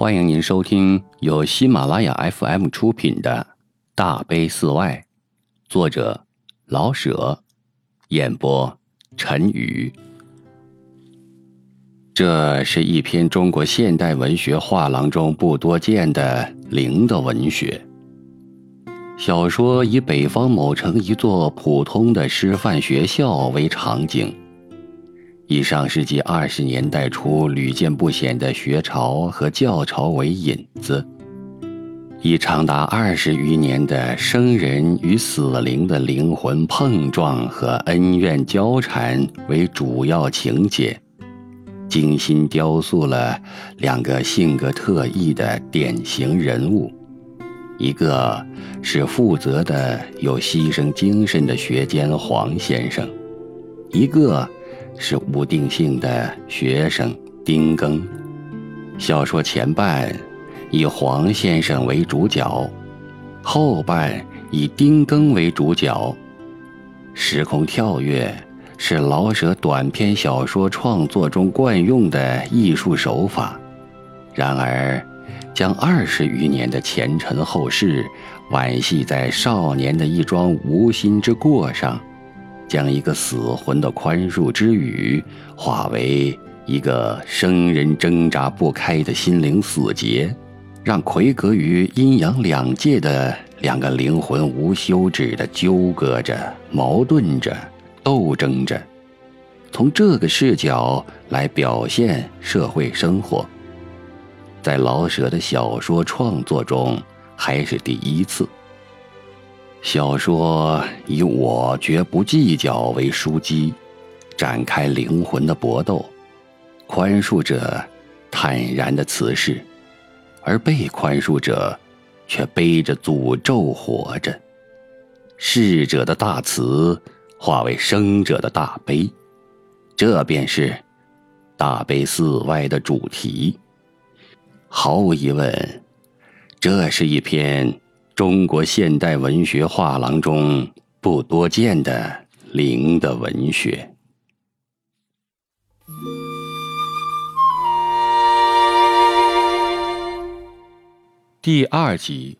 欢迎您收听由喜马拉雅 FM 出品的《大悲寺外》，作者老舍，演播陈宇。这是一篇中国现代文学画廊中不多见的灵的文学小说，以北方某城一座普通的师范学校为场景。以上世纪二十年代初屡见不鲜的学潮和教潮为引子，以长达二十余年的生人与死灵的灵魂碰撞和恩怨交缠为主要情节，精心雕塑了两个性格特异的典型人物，一个是负责的有牺牲精神的学监黄先生，一个。是无定性的学生丁庚。小说前半以黄先生为主角，后半以丁庚为主角。时空跳跃是老舍短篇小说创作中惯用的艺术手法。然而，将二十余年的前尘后事惋惜在少年的一桩无心之过上。将一个死魂的宽恕之语，化为一个生人挣扎不开的心灵死结，让魁隔于阴阳两界的两个灵魂无休止的纠葛着、矛盾着、斗争着。从这个视角来表现社会生活，在老舍的小说创作中还是第一次。小说以“我绝不计较”为枢机，展开灵魂的搏斗，宽恕者坦然的辞世，而被宽恕者却背着诅咒活着。逝者的大慈化为生者的大悲，这便是大悲寺外的主题。毫无疑问，这是一篇。中国现代文学画廊中不多见的灵的文学。第二集，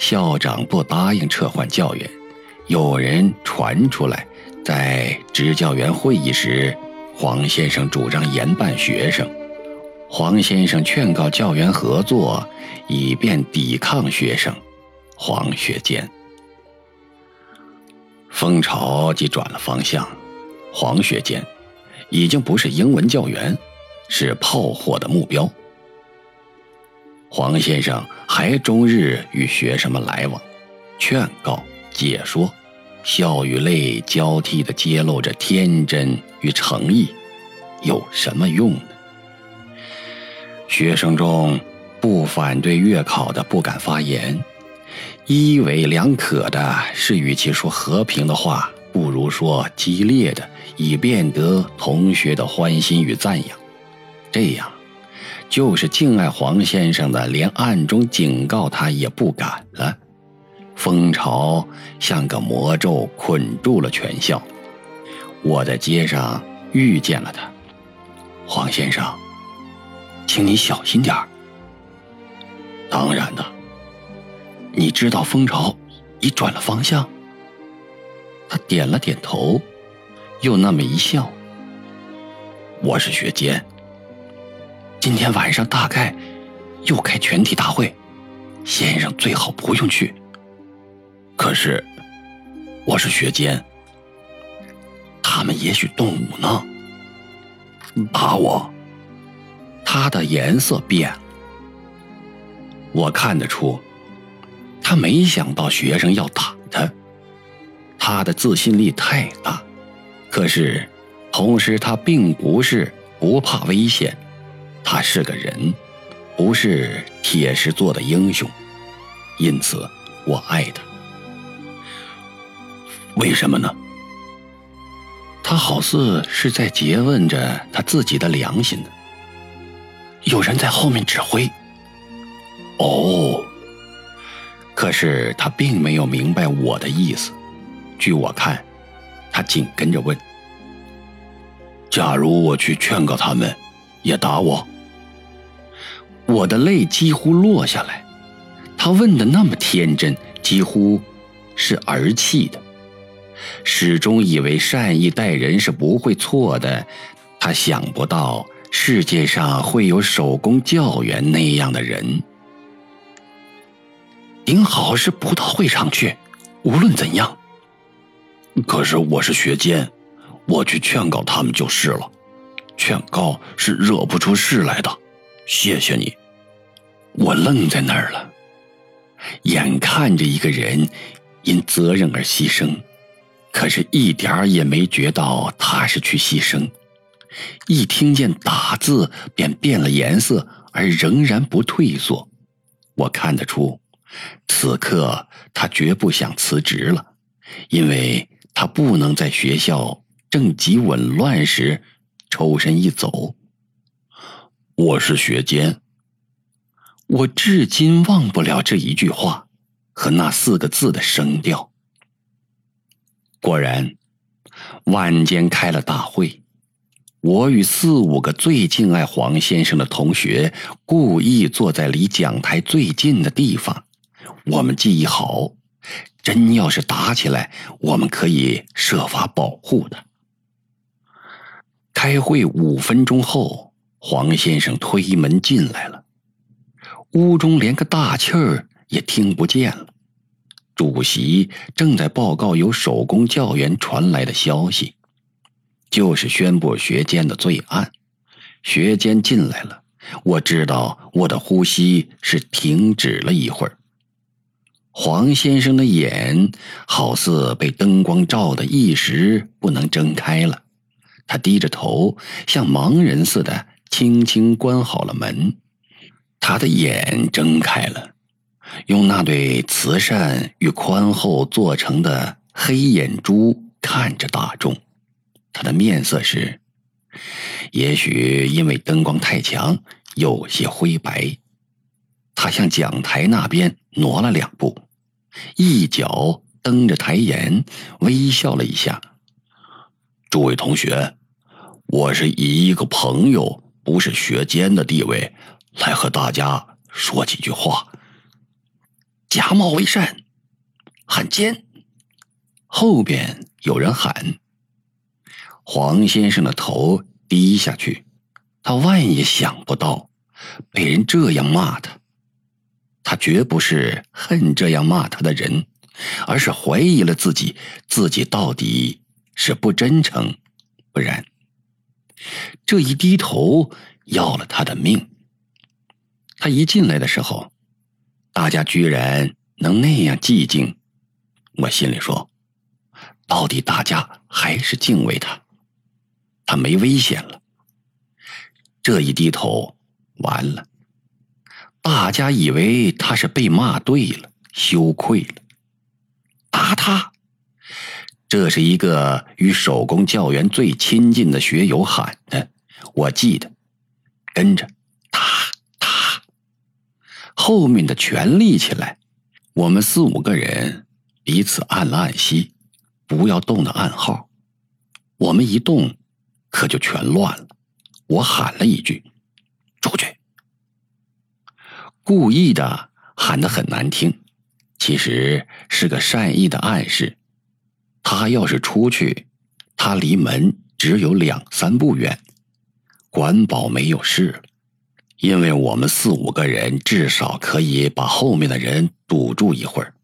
校长不答应撤换教员，有人传出来，在执教员会议时，黄先生主张严办学生。黄先生劝告教员合作，以便抵抗学生。黄学坚，风潮即转了方向。黄学坚已经不是英文教员，是炮火的目标。黄先生还终日与学生们来往，劝告、解说，笑与泪交替地揭露着天真与诚意，有什么用？学生中不反对月考的不敢发言，一为两可的是，与其说和平的话，不如说激烈的，以便得同学的欢心与赞扬。这样，就是敬爱黄先生的，连暗中警告他也不敢了。风潮像个魔咒，捆住了全校。我在街上遇见了他，黄先生。请你小心点儿。当然的，你知道蜂巢已转了方向。他点了点头，又那么一笑。我是学监，今天晚上大概又开全体大会，先生最好不用去。可是我是学监，他们也许动武呢，打我。他的颜色变了，我看得出，他没想到学生要打他。他的自信力太大，可是，同时他并不是不怕危险，他是个人，不是铁石做的英雄，因此我爱他。为什么呢？他好似是在诘问着他自己的良心呢。有人在后面指挥。哦，可是他并没有明白我的意思。据我看，他紧跟着问：“假如我去劝告他们，也打我。我的泪几乎落下来。他问的那么天真，几乎是儿戏的。始终以为善意待人是不会错的，他想不到世界上会有手工教员那样的人。顶好是不到会场去，无论怎样。可是我是学监，我去劝告他们就是了。劝告是惹不出事来的。谢谢你。我愣在那儿了，眼看着一个人因责任而牺牲，可是一点儿也没觉到他是去牺牲。一听见“打”字，便变了颜色，而仍然不退缩。我看得出，此刻他绝不想辞职了，因为他不能在学校政绩紊乱时抽身一走。我是学监。我至今忘不了这一句话和那四个字的声调。果然，晚间开了大会，我与四五个最敬爱黄先生的同学故意坐在离讲台最近的地方。我们记忆好，真要是打起来，我们可以设法保护他。开会五分钟后，黄先生推门进来了。屋中连个大气儿也听不见了。主席正在报告由手工教员传来的消息，就是宣布学监的罪案。学监进来了，我知道我的呼吸是停止了一会儿。黄先生的眼好似被灯光照得一时不能睁开了，他低着头，像盲人似的，轻轻关好了门。他的眼睁开了，用那对慈善与宽厚做成的黑眼珠看着大众。他的面色是，也许因为灯光太强，有些灰白。他向讲台那边挪了两步，一脚蹬着台沿，微笑了一下：“诸位同学，我是以一个朋友，不是学监的地位。”来和大家说几句话。假冒为善，汉奸。后边有人喊。黄先生的头低下去，他万也想不到被人这样骂他。他绝不是恨这样骂他的人，而是怀疑了自己，自己到底是不真诚，不然这一低头要了他的命。他一进来的时候，大家居然能那样寂静，我心里说，到底大家还是敬畏他，他没危险了。这一低头，完了，大家以为他是被骂对了，羞愧了，打他。这是一个与手工教员最亲近的学友喊的，我记得，跟着。打打后面的全立起来，我们四五个人彼此按了按膝，不要动的暗号。我们一动，可就全乱了。我喊了一句：“出去！”故意的喊得很难听，其实是个善意的暗示。他要是出去，他离门只有两三步远，管保没有事。因为我们四五个人至少可以把后面的人堵住一会儿，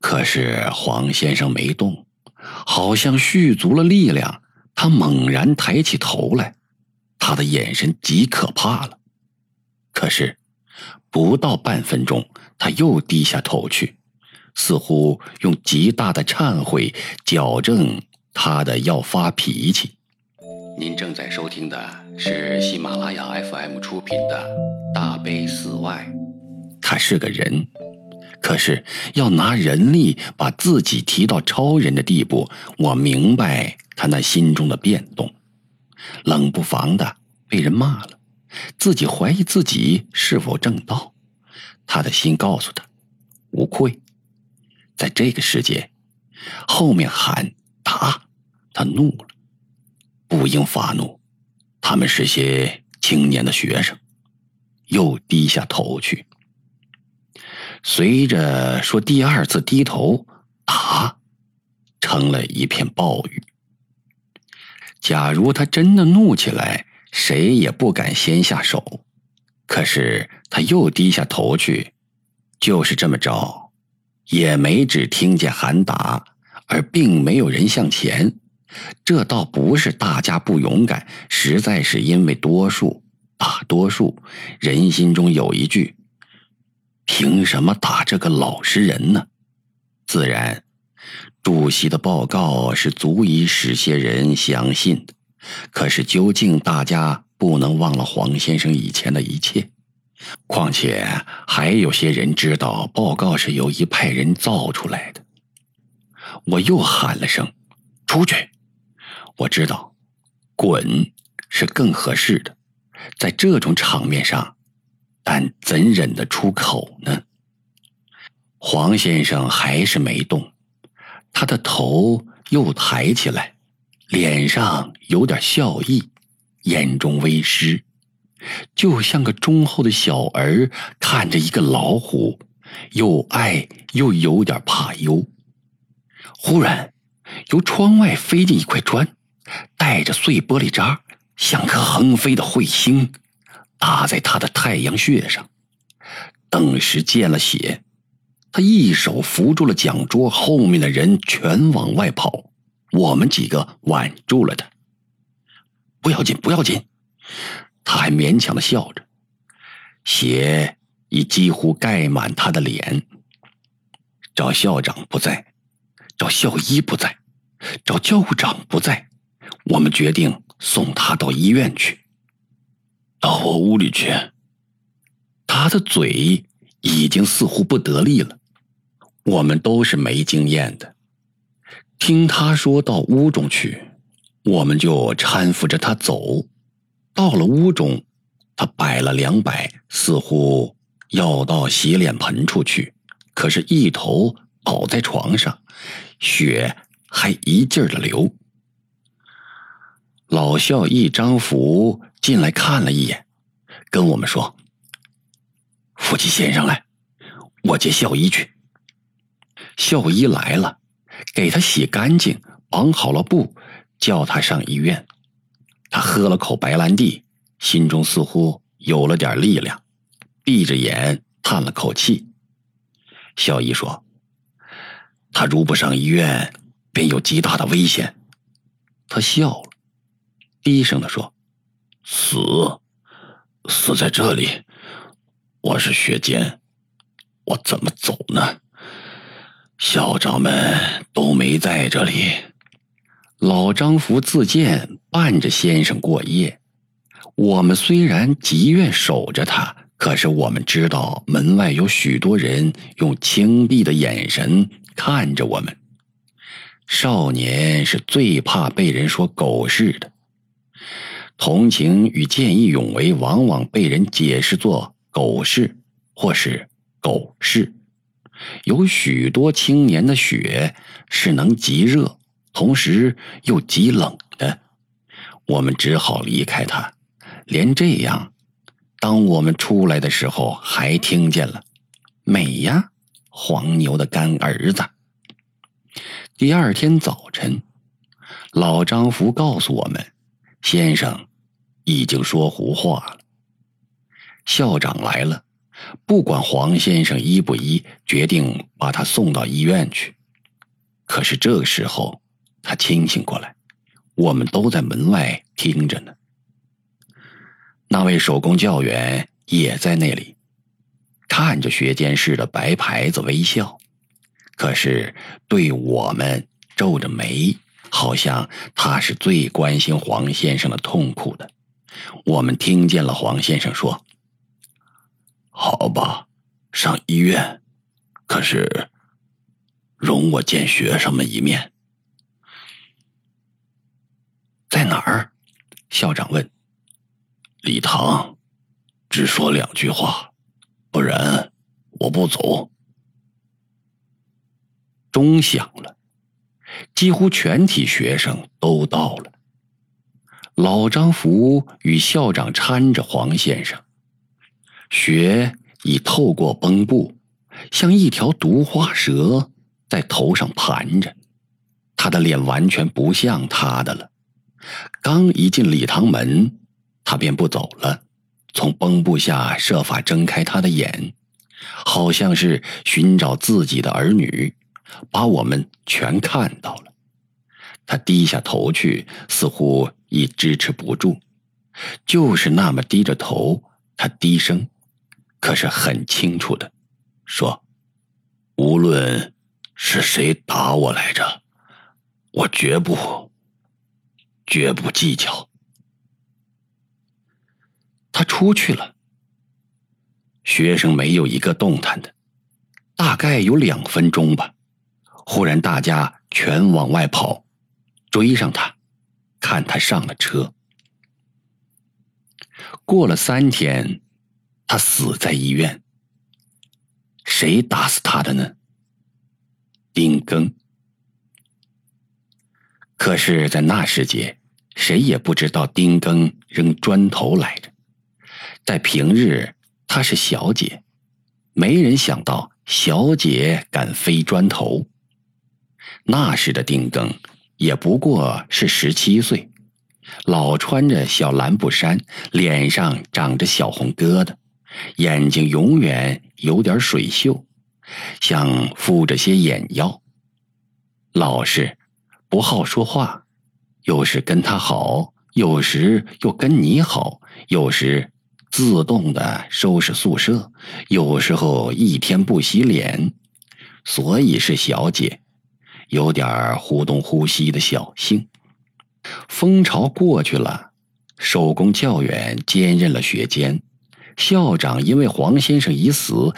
可是黄先生没动，好像蓄足了力量。他猛然抬起头来，他的眼神极可怕了。可是不到半分钟，他又低下头去，似乎用极大的忏悔矫正他的要发脾气。您正在收听的是喜马拉雅 FM 出品的《大悲寺外》。他是个人，可是要拿人力把自己提到超人的地步，我明白他那心中的变动。冷不防的被人骂了，自己怀疑自己是否正道。他的心告诉他，无愧。在这个世界，后面喊打，他怒了。不应发怒，他们是些青年的学生。又低下头去。随着说第二次低头，打成了一片暴雨。假如他真的怒起来，谁也不敢先下手。可是他又低下头去，就是这么着，也没只听见喊打，而并没有人向前。这倒不是大家不勇敢，实在是因为多数，大多数人心中有一句：凭什么打这个老实人呢？自然，主席的报告是足以使些人相信的。可是，究竟大家不能忘了黄先生以前的一切。况且，还有些人知道报告是由一派人造出来的。我又喊了声：“出去！”我知道，“滚”是更合适的，在这种场面上，但怎忍得出口呢？黄先生还是没动，他的头又抬起来。脸上有点笑意，眼中微湿，就像个忠厚的小儿看着一个老虎，又爱又有点怕忧。忽然，由窗外飞进一块砖，带着碎玻璃渣，像颗横飞的彗星，打在他的太阳穴上。顿时见了血，他一手扶住了讲桌，后面的人全往外跑。我们几个挽住了他，不要紧，不要紧。他还勉强的笑着，血已几乎盖满他的脸。赵校长不在，赵校医不在，赵教务长不在，我们决定送他到医院去。到我屋里去。他的嘴已经似乎不得力了。我们都是没经验的。听他说到屋中去，我们就搀扶着他走。到了屋中，他摆了两摆，似乎要到洗脸盆处去，可是，一头倒在床上，血还一劲儿的流。老校医张福进来看了一眼，跟我们说：“夫妻先生来，我接校医去。”校医来了。给他洗干净，绑好了布，叫他上医院。他喝了口白兰地，心中似乎有了点力量，闭着眼叹了口气。校医说：“他如不上医院，便有极大的危险。”他笑了，低声的说：“死，死在这里。我是学监，我怎么走呢？”校长们都没在这里。老张福自荐伴着先生过夜。我们虽然极愿守着他，可是我们知道门外有许多人用轻鄙的眼神看着我们。少年是最怕被人说狗事的。同情与见义勇为，往往被人解释作狗事，或是狗事。有许多青年的血是能极热，同时又极冷的。我们只好离开他。连这样，当我们出来的时候，还听见了“美呀，黄牛的干儿子”。第二天早晨，老张福告诉我们，先生已经说胡话了。校长来了。不管黄先生医不医，决定把他送到医院去。可是这个时候，他清醒过来，我们都在门外听着呢。那位手工教员也在那里，看着学监室的白牌子微笑，可是对我们皱着眉，好像他是最关心黄先生的痛苦的。我们听见了黄先生说。好吧，上医院。可是，容我见学生们一面。在哪儿？校长问。礼堂，只说两句话，不然我不走。钟响了，几乎全体学生都到了。老张福与校长搀着黄先生，雪已透过绷布，像一条毒花蛇在头上盘着。他的脸完全不像他的了。刚一进礼堂门，他便不走了，从绷布下设法睁开他的眼，好像是寻找自己的儿女，把我们全看到了。他低下头去，似乎。已支持不住，就是那么低着头，他低声，可是很清楚的说：“无论是谁打我来着，我绝不，绝不计较。”他出去了，学生没有一个动弹的，大概有两分钟吧。忽然，大家全往外跑，追上他。看他上了车，过了三天，他死在医院。谁打死他的呢？丁庚。可是，在那时节，谁也不知道丁庚扔砖头来着。在平日，她是小姐，没人想到小姐敢飞砖头。那时的丁庚。也不过是十七岁，老穿着小蓝布衫，脸上长着小红疙瘩，眼睛永远有点水锈，像敷着些眼药。老实，不好说话，有时跟他好，有时又跟你好，有时自动的收拾宿舍，有时候一天不洗脸，所以是小姐。有点忽东忽西的小性。风潮过去了，手工教员兼任了学监，校长因为黄先生已死，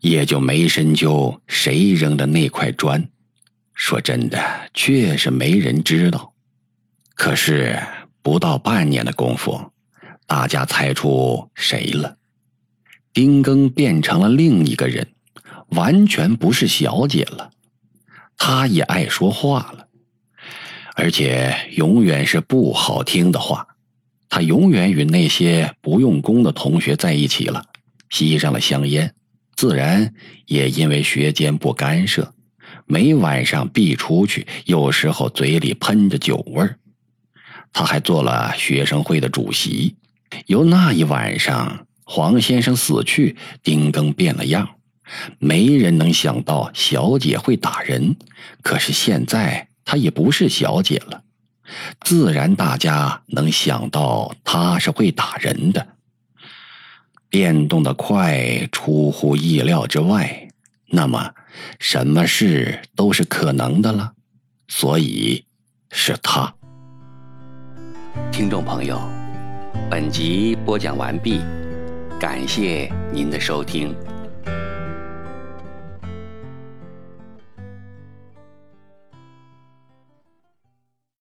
也就没深究谁扔的那块砖。说真的，确实没人知道。可是不到半年的功夫，大家猜出谁了？丁庚变成了另一个人，完全不是小姐了。他也爱说话了，而且永远是不好听的话。他永远与那些不用功的同学在一起了，吸上了香烟，自然也因为学监不干涉，每晚上必出去，有时候嘴里喷着酒味儿。他还做了学生会的主席。由那一晚上，黄先生死去，丁庚变了样。没人能想到小姐会打人，可是现在她也不是小姐了，自然大家能想到他是会打人的。变动的快，出乎意料之外，那么什么事都是可能的了，所以是他。听众朋友，本集播讲完毕，感谢您的收听。